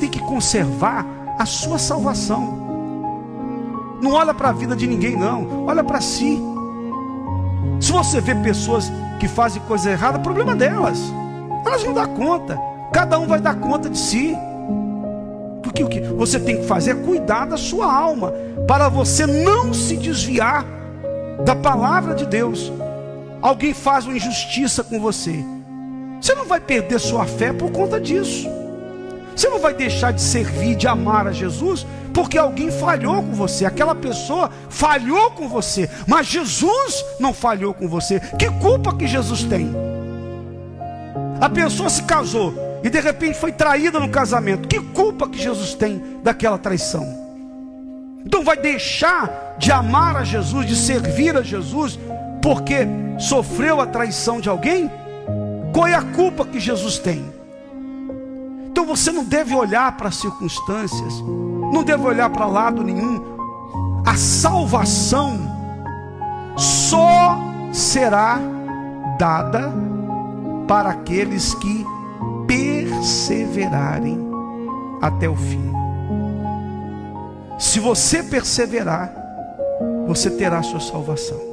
tem que conservar a sua salvação. Não olha para a vida de ninguém, não. Olha para si. Se você vê pessoas que fazem coisa errada, problema delas. Elas vão dar conta. Cada um vai dar conta de si. Porque o que você tem que fazer é cuidar da sua alma, para você não se desviar da palavra de Deus. Alguém faz uma injustiça com você. Você não vai perder sua fé por conta disso. Você não vai deixar de servir, de amar a Jesus, porque alguém falhou com você. Aquela pessoa falhou com você, mas Jesus não falhou com você. Que culpa que Jesus tem? A pessoa se casou e de repente foi traída no casamento. Que culpa que Jesus tem daquela traição? Então vai deixar de amar a Jesus, de servir a Jesus, porque sofreu a traição de alguém? Qual é a culpa que Jesus tem? Você não deve olhar para as circunstâncias, não deve olhar para lado nenhum. A salvação só será dada para aqueles que perseverarem até o fim. Se você perseverar, você terá sua salvação.